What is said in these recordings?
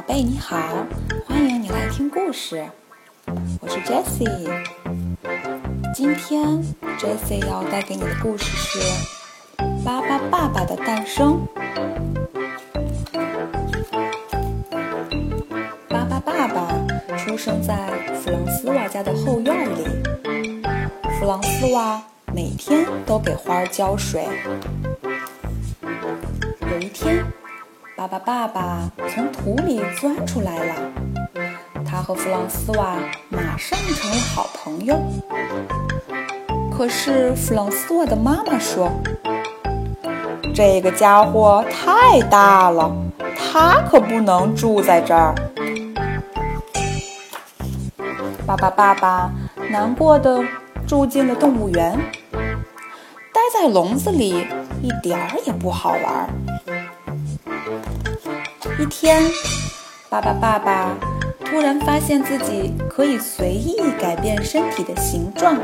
宝贝，你好，欢迎你来听故事。我是 Jessie。今天 Jessie 要带给你的故事是《巴巴爸爸的诞生》。巴巴爸爸出生在弗朗斯瓦家的后院里。弗朗斯瓦每天都给花儿浇水。有一天。巴巴爸爸从土里钻出来了，他和弗朗斯瓦马上成了好朋友。可是弗朗斯瓦的妈妈说：“这个家伙太大了，他可不能住在这儿。”巴巴爸爸难过的住进了动物园，待在笼子里一点儿也不好玩。一天，巴巴爸爸突然发现自己可以随意改变身体的形状。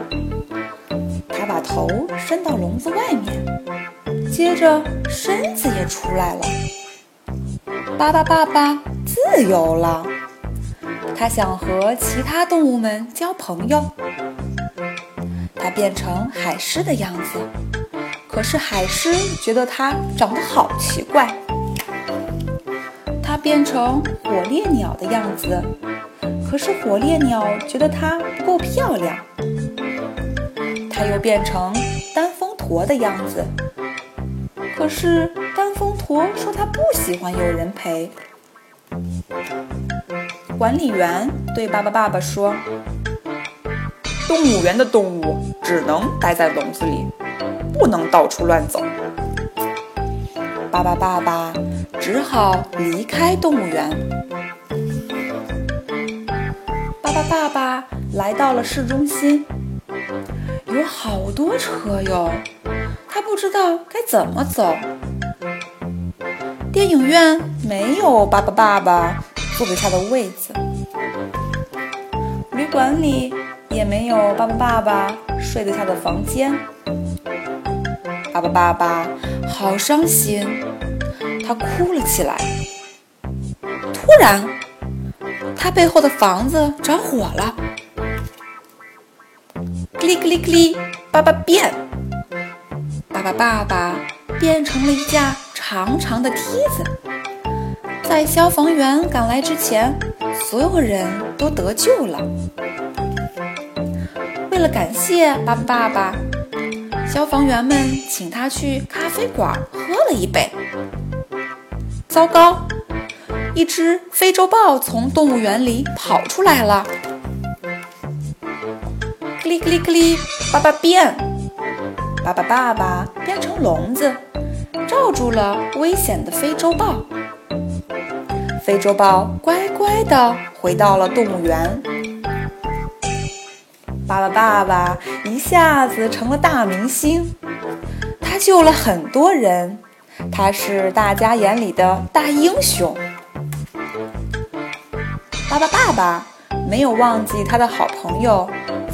他把头伸到笼子外面，接着身子也出来了。巴巴爸爸自由了，他想和其他动物们交朋友。他变成海狮的样子，可是海狮觉得他长得好奇怪。变成火烈鸟的样子，可是火烈鸟觉得它不够漂亮。它又变成单峰驼的样子，可是单峰驼说它不喜欢有人陪。管理员对巴巴爸爸说：“动物园的动物只能待在笼子里，不能到处乱走。”巴巴爸爸。只好离开动物园。巴巴爸爸来到了市中心，有好多车哟，他不知道该怎么走。电影院没有巴巴爸爸坐得下的位子，旅馆里也没有巴巴爸爸睡得下的房间。巴巴爸爸好伤心。他哭了起来。突然，他背后的房子着火了。克里克里克里，爸爸变！爸爸爸爸变成了一架长长的梯子。在消防员赶来之前，所有人都得救了。为了感谢爸爸爸爸，消防员们请他去咖啡馆喝了一杯。糟糕！一只非洲豹从动物园里跑出来了。克里克里克里，爸爸变！爸爸爸爸变成笼子，罩住了危险的非洲豹。非洲豹乖乖的回到了动物园。爸爸爸爸一下子成了大明星，他救了很多人。他是大家眼里的大英雄。巴巴爸爸没有忘记他的好朋友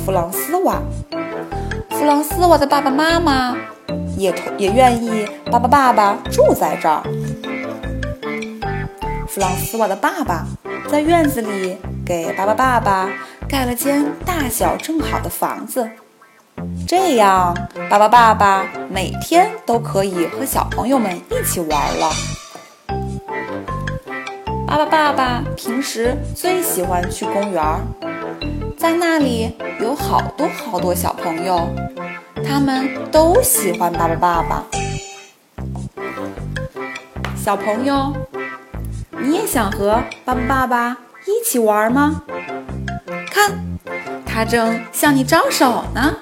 弗朗斯瓦。弗朗斯瓦的爸爸妈妈也同也愿意巴巴爸爸住在这儿。弗朗斯瓦的爸爸在院子里给巴巴爸爸盖了间大小正好的房子。这样，巴巴爸爸每天都可以和小朋友们一起玩了。巴巴爸爸平时最喜欢去公园，在那里有好多好多小朋友，他们都喜欢巴巴爸爸。小朋友，你也想和巴巴爸爸一起玩吗？看，他正向你招手呢。